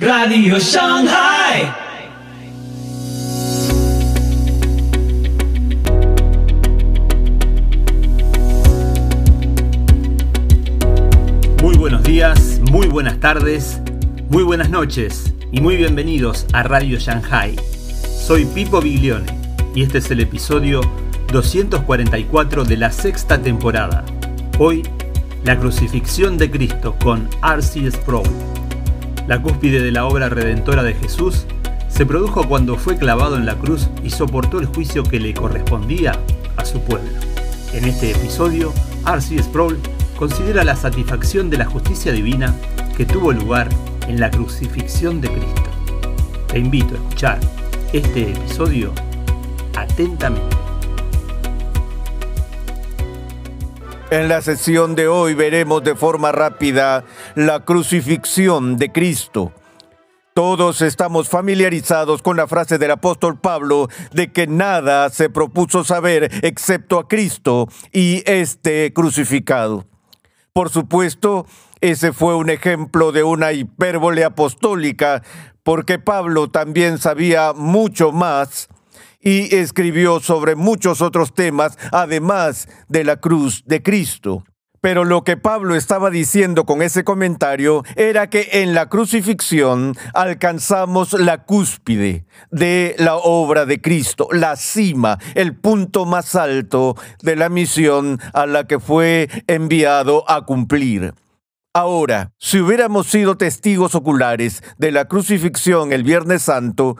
Radio Shanghai. Muy buenos días, muy buenas tardes, muy buenas noches y muy bienvenidos a Radio Shanghai. Soy Pipo Biglione y este es el episodio 244 de la sexta temporada. Hoy, la crucifixión de Cristo con R.C. Sproul. La cúspide de la obra redentora de Jesús se produjo cuando fue clavado en la cruz y soportó el juicio que le correspondía a su pueblo. En este episodio, R.C. Sproul considera la satisfacción de la justicia divina que tuvo lugar en la crucifixión de Cristo. Te invito a escuchar este episodio atentamente. En la sesión de hoy veremos de forma rápida la crucifixión de Cristo. Todos estamos familiarizados con la frase del apóstol Pablo de que nada se propuso saber excepto a Cristo y este crucificado. Por supuesto, ese fue un ejemplo de una hipérbole apostólica, porque Pablo también sabía mucho más y escribió sobre muchos otros temas, además de la cruz de Cristo. Pero lo que Pablo estaba diciendo con ese comentario era que en la crucifixión alcanzamos la cúspide de la obra de Cristo, la cima, el punto más alto de la misión a la que fue enviado a cumplir. Ahora, si hubiéramos sido testigos oculares de la crucifixión el Viernes Santo,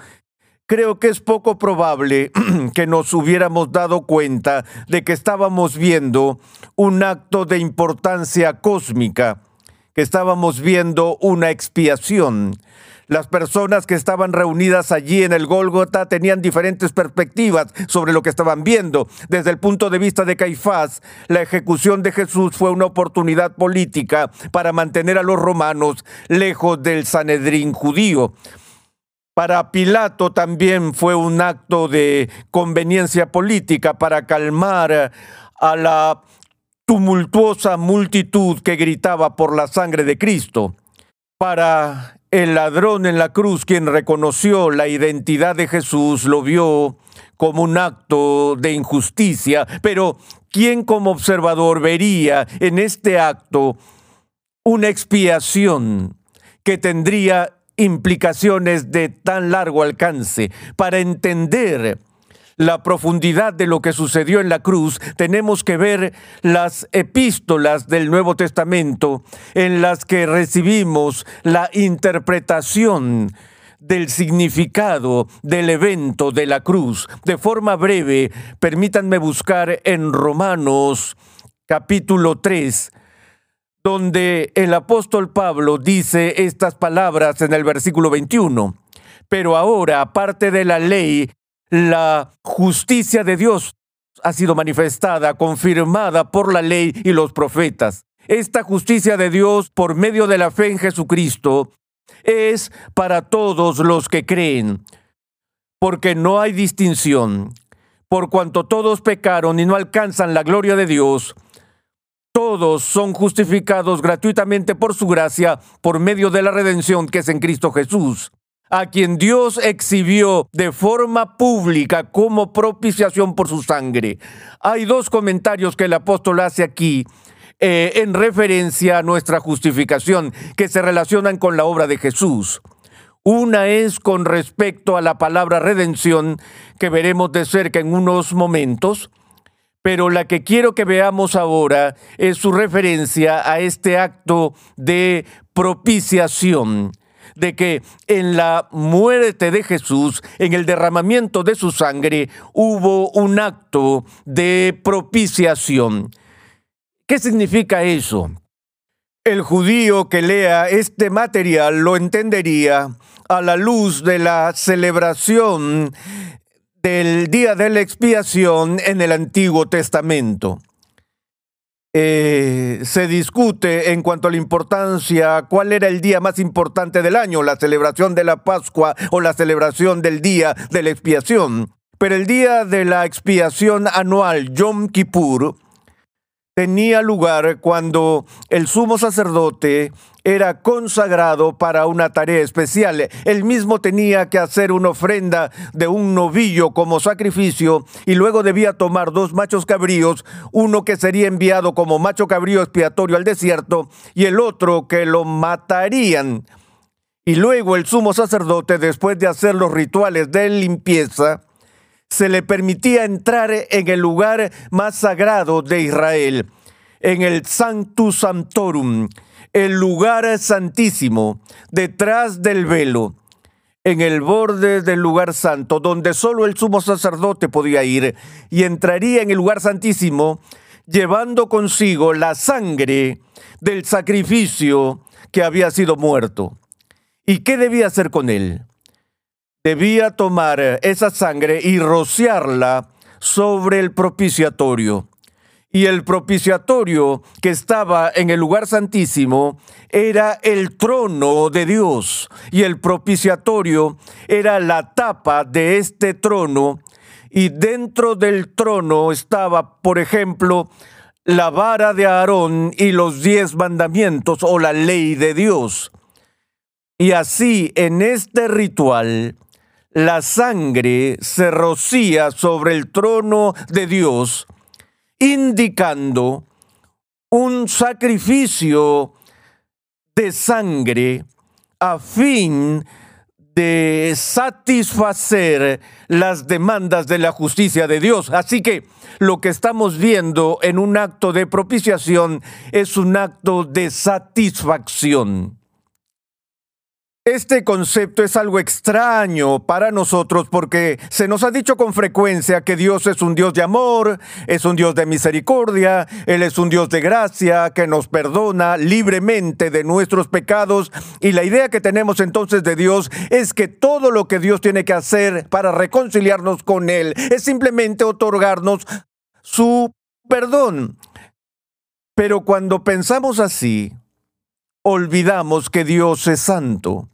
creo que es poco probable que nos hubiéramos dado cuenta de que estábamos viendo un acto de importancia cósmica, que estábamos viendo una expiación. Las personas que estaban reunidas allí en el Gólgota tenían diferentes perspectivas sobre lo que estaban viendo. Desde el punto de vista de Caifás, la ejecución de Jesús fue una oportunidad política para mantener a los romanos lejos del Sanedrín judío. Para Pilato también fue un acto de conveniencia política para calmar a la tumultuosa multitud que gritaba por la sangre de Cristo. Para el ladrón en la cruz, quien reconoció la identidad de Jesús, lo vio como un acto de injusticia, pero ¿quién como observador vería en este acto una expiación que tendría implicaciones de tan largo alcance. Para entender la profundidad de lo que sucedió en la cruz, tenemos que ver las epístolas del Nuevo Testamento en las que recibimos la interpretación del significado del evento de la cruz. De forma breve, permítanme buscar en Romanos capítulo 3, donde el apóstol Pablo dice estas palabras en el versículo 21. Pero ahora, aparte de la ley, la justicia de Dios ha sido manifestada, confirmada por la ley y los profetas. Esta justicia de Dios por medio de la fe en Jesucristo es para todos los que creen, porque no hay distinción. Por cuanto todos pecaron y no alcanzan la gloria de Dios, todos son justificados gratuitamente por su gracia por medio de la redención que es en Cristo Jesús, a quien Dios exhibió de forma pública como propiciación por su sangre. Hay dos comentarios que el apóstol hace aquí eh, en referencia a nuestra justificación que se relacionan con la obra de Jesús. Una es con respecto a la palabra redención que veremos de cerca en unos momentos pero la que quiero que veamos ahora es su referencia a este acto de propiciación de que en la muerte de Jesús, en el derramamiento de su sangre, hubo un acto de propiciación. ¿Qué significa eso? El judío que lea este material lo entendería a la luz de la celebración del día de la expiación en el Antiguo Testamento. Eh, se discute en cuanto a la importancia, cuál era el día más importante del año, la celebración de la Pascua o la celebración del día de la expiación. Pero el día de la expiación anual, Yom Kippur, tenía lugar cuando el sumo sacerdote era consagrado para una tarea especial. Él mismo tenía que hacer una ofrenda de un novillo como sacrificio y luego debía tomar dos machos cabríos, uno que sería enviado como macho cabrío expiatorio al desierto y el otro que lo matarían. Y luego el sumo sacerdote, después de hacer los rituales de limpieza, se le permitía entrar en el lugar más sagrado de Israel, en el Sanctus Sanctorum, el lugar santísimo, detrás del velo, en el borde del lugar santo, donde solo el sumo sacerdote podía ir, y entraría en el lugar santísimo llevando consigo la sangre del sacrificio que había sido muerto. ¿Y qué debía hacer con él? Debía tomar esa sangre y rociarla sobre el propiciatorio. Y el propiciatorio que estaba en el lugar santísimo era el trono de Dios. Y el propiciatorio era la tapa de este trono. Y dentro del trono estaba, por ejemplo, la vara de Aarón y los diez mandamientos o la ley de Dios. Y así en este ritual la sangre se rocía sobre el trono de Dios, indicando un sacrificio de sangre a fin de satisfacer las demandas de la justicia de Dios. Así que lo que estamos viendo en un acto de propiciación es un acto de satisfacción. Este concepto es algo extraño para nosotros porque se nos ha dicho con frecuencia que Dios es un Dios de amor, es un Dios de misericordia, Él es un Dios de gracia que nos perdona libremente de nuestros pecados y la idea que tenemos entonces de Dios es que todo lo que Dios tiene que hacer para reconciliarnos con Él es simplemente otorgarnos su perdón. Pero cuando pensamos así, olvidamos que Dios es santo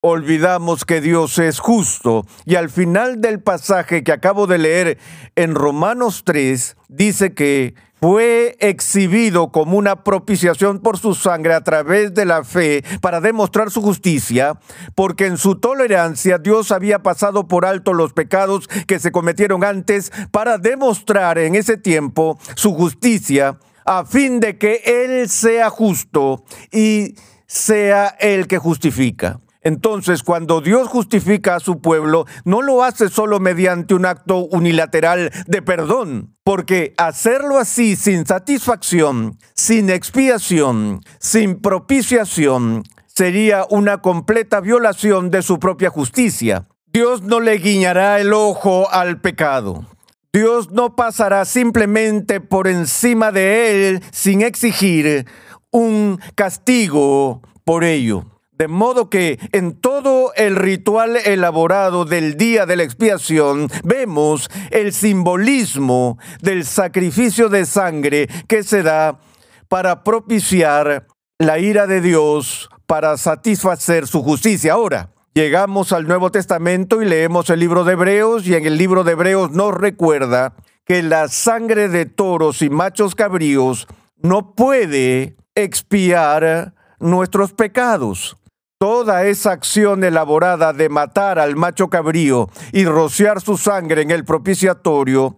olvidamos que Dios es justo. Y al final del pasaje que acabo de leer en Romanos 3, dice que fue exhibido como una propiciación por su sangre a través de la fe para demostrar su justicia, porque en su tolerancia Dios había pasado por alto los pecados que se cometieron antes para demostrar en ese tiempo su justicia, a fin de que Él sea justo y sea el que justifica. Entonces, cuando Dios justifica a su pueblo, no lo hace solo mediante un acto unilateral de perdón, porque hacerlo así sin satisfacción, sin expiación, sin propiciación, sería una completa violación de su propia justicia. Dios no le guiñará el ojo al pecado. Dios no pasará simplemente por encima de él sin exigir un castigo por ello. De modo que en todo el ritual elaborado del día de la expiación vemos el simbolismo del sacrificio de sangre que se da para propiciar la ira de Dios para satisfacer su justicia. Ahora, llegamos al Nuevo Testamento y leemos el libro de Hebreos y en el libro de Hebreos nos recuerda que la sangre de toros y machos cabríos no puede expiar nuestros pecados. Toda esa acción elaborada de matar al macho cabrío y rociar su sangre en el propiciatorio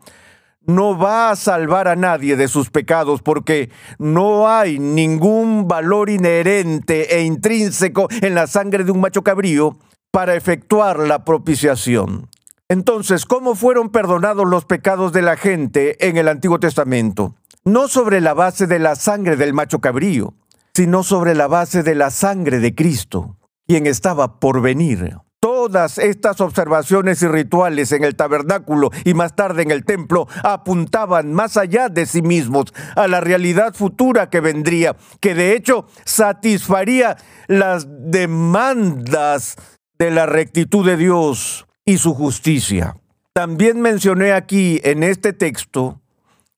no va a salvar a nadie de sus pecados porque no hay ningún valor inherente e intrínseco en la sangre de un macho cabrío para efectuar la propiciación. Entonces, ¿cómo fueron perdonados los pecados de la gente en el Antiguo Testamento? No sobre la base de la sangre del macho cabrío, sino sobre la base de la sangre de Cristo, quien estaba por venir. Todas estas observaciones y rituales en el tabernáculo y más tarde en el templo apuntaban más allá de sí mismos a la realidad futura que vendría, que de hecho satisfaría las demandas de la rectitud de Dios y su justicia. También mencioné aquí en este texto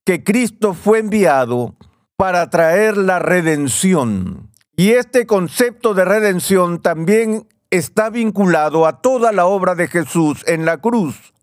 que Cristo fue enviado para traer la redención. Y este concepto de redención también está vinculado a toda la obra de Jesús en la cruz.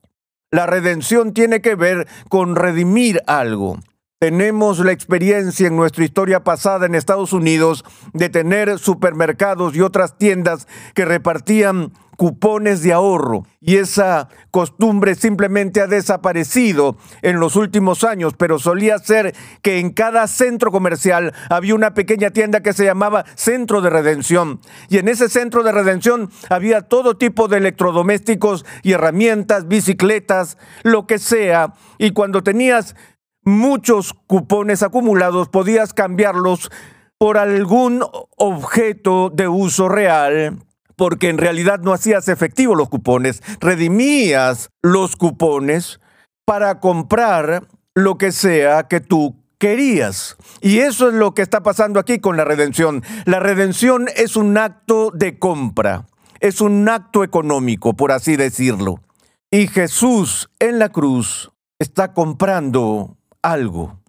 La redención tiene que ver con redimir algo. Tenemos la experiencia en nuestra historia pasada en Estados Unidos de tener supermercados y otras tiendas que repartían cupones de ahorro. Y esa costumbre simplemente ha desaparecido en los últimos años, pero solía ser que en cada centro comercial había una pequeña tienda que se llamaba Centro de Redención. Y en ese centro de redención había todo tipo de electrodomésticos y herramientas, bicicletas, lo que sea, y cuando tenías muchos cupones acumulados, podías cambiarlos por algún objeto de uso real, porque en realidad no hacías efectivo los cupones, redimías los cupones para comprar lo que sea que tú querías. Y eso es lo que está pasando aquí con la redención. La redención es un acto de compra, es un acto económico, por así decirlo. Y Jesús en la cruz está comprando algo,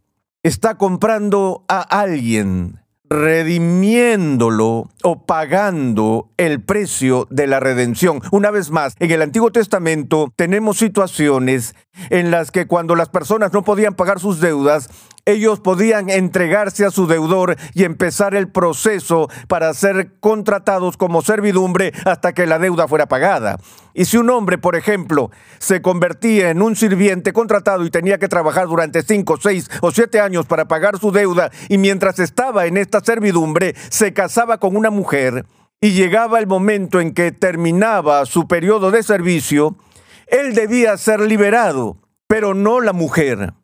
está comprando a alguien, redimiéndolo o pagando el precio de la redención. Una vez más, en el Antiguo Testamento tenemos situaciones en las que cuando las personas no podían pagar sus deudas, ellos podían entregarse a su deudor y empezar el proceso para ser contratados como servidumbre hasta que la deuda fuera pagada. Y si un hombre, por ejemplo, se convertía en un sirviente contratado y tenía que trabajar durante cinco, seis o siete años para pagar su deuda, y mientras estaba en esta servidumbre se casaba con una mujer y llegaba el momento en que terminaba su periodo de servicio, él debía ser liberado, pero no la mujer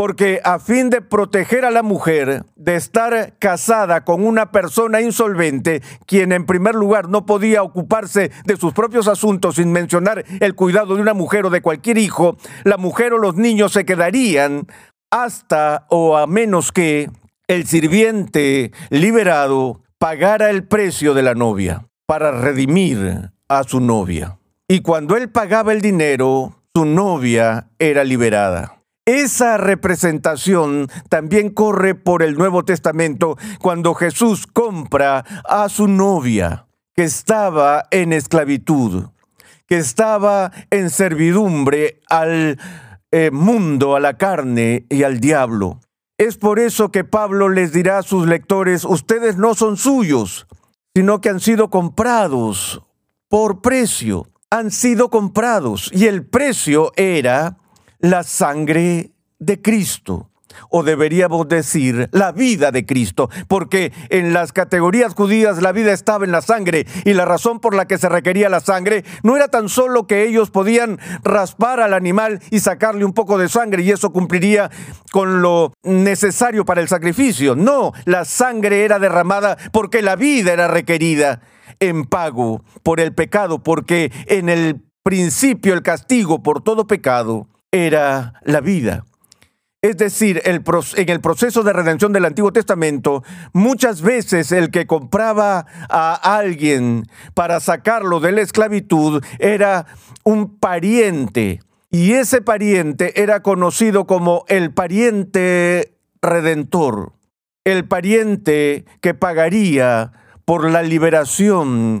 porque a fin de proteger a la mujer de estar casada con una persona insolvente, quien en primer lugar no podía ocuparse de sus propios asuntos sin mencionar el cuidado de una mujer o de cualquier hijo, la mujer o los niños se quedarían hasta o a menos que el sirviente liberado pagara el precio de la novia para redimir a su novia. Y cuando él pagaba el dinero, su novia era liberada. Esa representación también corre por el Nuevo Testamento cuando Jesús compra a su novia que estaba en esclavitud, que estaba en servidumbre al eh, mundo, a la carne y al diablo. Es por eso que Pablo les dirá a sus lectores, ustedes no son suyos, sino que han sido comprados por precio, han sido comprados y el precio era la sangre de Cristo. O deberíamos decir la vida de Cristo, porque en las categorías judías la vida estaba en la sangre y la razón por la que se requería la sangre no era tan solo que ellos podían raspar al animal y sacarle un poco de sangre y eso cumpliría con lo necesario para el sacrificio. No, la sangre era derramada porque la vida era requerida en pago por el pecado, porque en el principio el castigo por todo pecado era la vida. Es decir, en el proceso de redención del Antiguo Testamento, muchas veces el que compraba a alguien para sacarlo de la esclavitud era un pariente. Y ese pariente era conocido como el pariente redentor, el pariente que pagaría por la liberación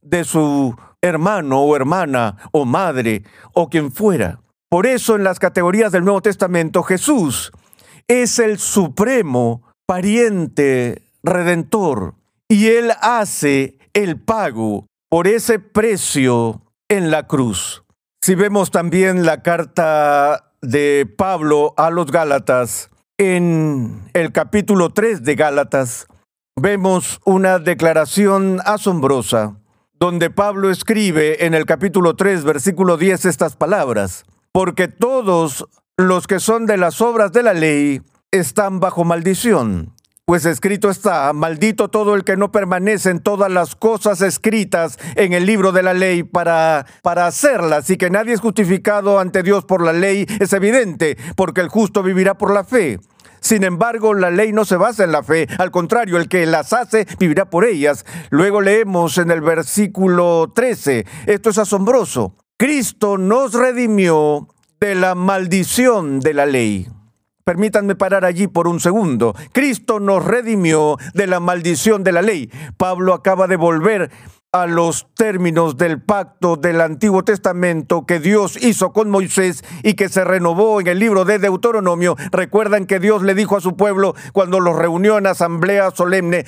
de su hermano o hermana o madre o quien fuera. Por eso en las categorías del Nuevo Testamento Jesús es el supremo pariente redentor y él hace el pago por ese precio en la cruz. Si vemos también la carta de Pablo a los Gálatas, en el capítulo 3 de Gálatas, vemos una declaración asombrosa, donde Pablo escribe en el capítulo 3, versículo 10 estas palabras porque todos los que son de las obras de la ley están bajo maldición. Pues escrito está, maldito todo el que no permanece en todas las cosas escritas en el libro de la ley para, para hacerlas y que nadie es justificado ante Dios por la ley es evidente, porque el justo vivirá por la fe. Sin embargo, la ley no se basa en la fe, al contrario, el que las hace vivirá por ellas. Luego leemos en el versículo 13, esto es asombroso. Cristo nos redimió de la maldición de la ley. Permítanme parar allí por un segundo. Cristo nos redimió de la maldición de la ley. Pablo acaba de volver a los términos del pacto del Antiguo Testamento que Dios hizo con Moisés y que se renovó en el libro de Deuteronomio, recuerdan que Dios le dijo a su pueblo cuando los reunió en asamblea solemne,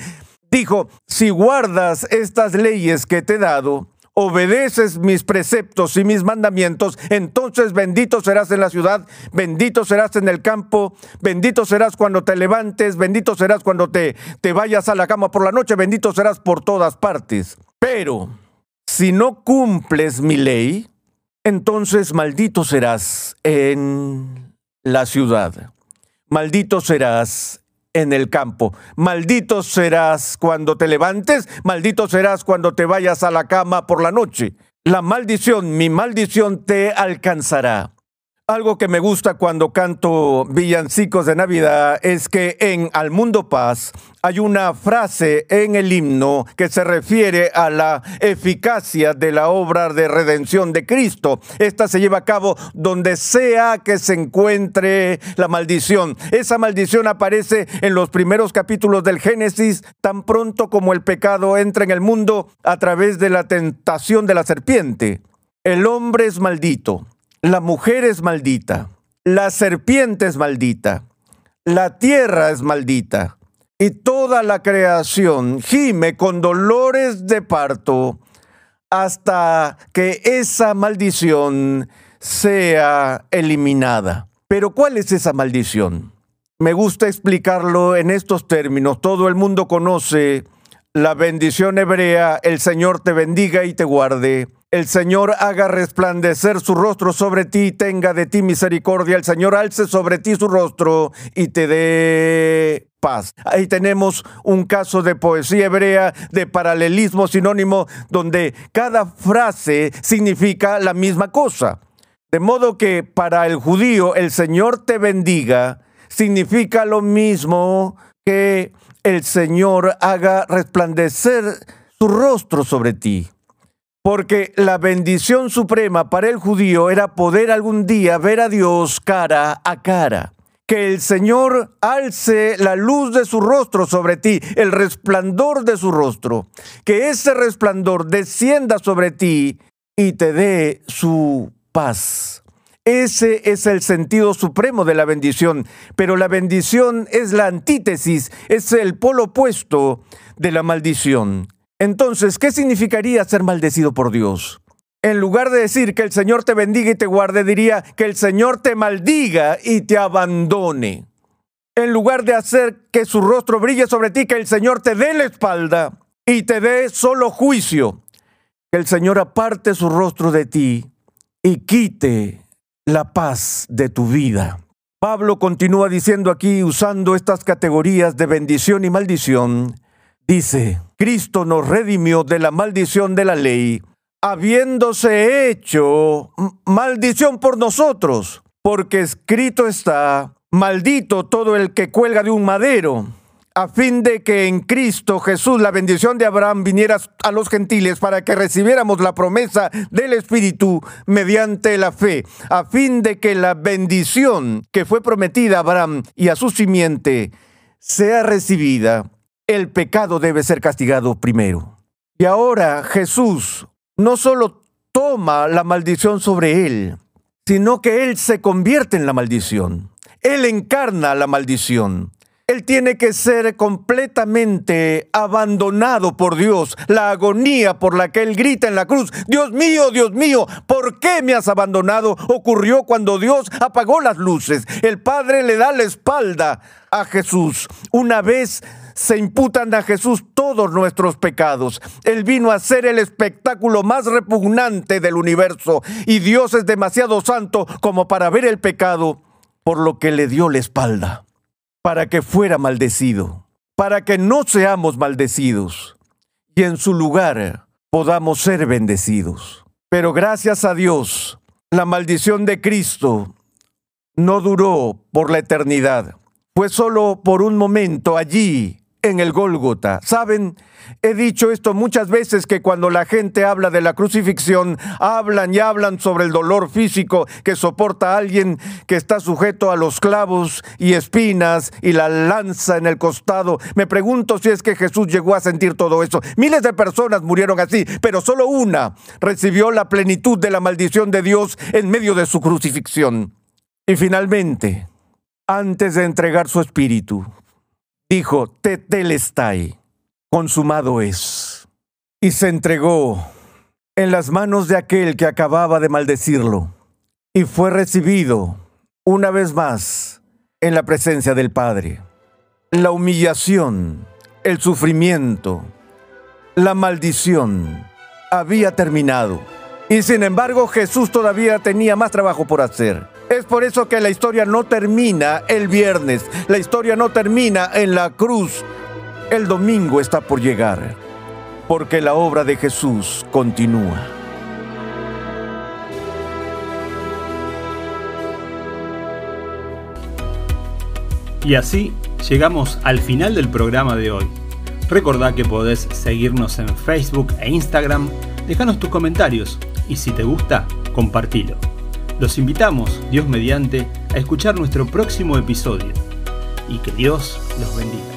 dijo, si guardas estas leyes que te he dado, obedeces mis preceptos y mis mandamientos, entonces bendito serás en la ciudad, bendito serás en el campo, bendito serás cuando te levantes, bendito serás cuando te, te vayas a la cama por la noche, bendito serás por todas partes. Pero si no cumples mi ley, entonces maldito serás en la ciudad, maldito serás en el campo. Maldito serás cuando te levantes, maldito serás cuando te vayas a la cama por la noche. La maldición, mi maldición te alcanzará. Algo que me gusta cuando canto villancicos de Navidad es que en Al Mundo Paz hay una frase en el himno que se refiere a la eficacia de la obra de redención de Cristo. Esta se lleva a cabo donde sea que se encuentre la maldición. Esa maldición aparece en los primeros capítulos del Génesis tan pronto como el pecado entra en el mundo a través de la tentación de la serpiente. El hombre es maldito la mujer es maldita, la serpiente es maldita, la tierra es maldita, y toda la creación gime con dolores de parto hasta que esa maldición sea eliminada. Pero ¿cuál es esa maldición? Me gusta explicarlo en estos términos. Todo el mundo conoce la bendición hebrea, el Señor te bendiga y te guarde. El Señor haga resplandecer su rostro sobre ti y tenga de ti misericordia. El Señor alce sobre ti su rostro y te dé paz. Ahí tenemos un caso de poesía hebrea, de paralelismo sinónimo, donde cada frase significa la misma cosa. De modo que para el judío el Señor te bendiga significa lo mismo que el Señor haga resplandecer su rostro sobre ti. Porque la bendición suprema para el judío era poder algún día ver a Dios cara a cara. Que el Señor alce la luz de su rostro sobre ti, el resplandor de su rostro. Que ese resplandor descienda sobre ti y te dé su paz. Ese es el sentido supremo de la bendición, pero la bendición es la antítesis, es el polo opuesto de la maldición. Entonces, ¿qué significaría ser maldecido por Dios? En lugar de decir que el Señor te bendiga y te guarde, diría que el Señor te maldiga y te abandone. En lugar de hacer que su rostro brille sobre ti, que el Señor te dé la espalda y te dé solo juicio. Que el Señor aparte su rostro de ti y quite la paz de tu vida. Pablo continúa diciendo aquí, usando estas categorías de bendición y maldición, dice, Cristo nos redimió de la maldición de la ley, habiéndose hecho maldición por nosotros, porque escrito está, maldito todo el que cuelga de un madero, a fin de que en Cristo Jesús la bendición de Abraham viniera a los gentiles para que recibiéramos la promesa del Espíritu mediante la fe, a fin de que la bendición que fue prometida a Abraham y a su simiente sea recibida el pecado debe ser castigado primero. Y ahora Jesús no solo toma la maldición sobre él, sino que él se convierte en la maldición. Él encarna la maldición. Él tiene que ser completamente abandonado por Dios. La agonía por la que Él grita en la cruz, Dios mío, Dios mío, ¿por qué me has abandonado? Ocurrió cuando Dios apagó las luces. El Padre le da la espalda a Jesús. Una vez se imputan a Jesús todos nuestros pecados. Él vino a ser el espectáculo más repugnante del universo y Dios es demasiado santo como para ver el pecado, por lo que le dio la espalda, para que fuera maldecido, para que no seamos maldecidos y en su lugar podamos ser bendecidos. Pero gracias a Dios, la maldición de Cristo no duró por la eternidad. Fue solo por un momento allí en el Gólgota. ¿Saben? He dicho esto muchas veces que cuando la gente habla de la crucifixión, hablan y hablan sobre el dolor físico que soporta alguien que está sujeto a los clavos y espinas y la lanza en el costado. Me pregunto si es que Jesús llegó a sentir todo eso. Miles de personas murieron así, pero solo una recibió la plenitud de la maldición de Dios en medio de su crucifixión. Y finalmente, antes de entregar su espíritu, dijo, Tetelestai, consumado es. Y se entregó en las manos de aquel que acababa de maldecirlo, y fue recibido una vez más en la presencia del Padre. La humillación, el sufrimiento, la maldición había terminado. Y sin embargo Jesús todavía tenía más trabajo por hacer. Es por eso que la historia no termina el viernes, la historia no termina en la cruz. El domingo está por llegar, porque la obra de Jesús continúa. Y así llegamos al final del programa de hoy. Recordá que podés seguirnos en Facebook e Instagram, dejanos tus comentarios y si te gusta, compartilo. Los invitamos, Dios mediante, a escuchar nuestro próximo episodio y que Dios los bendiga.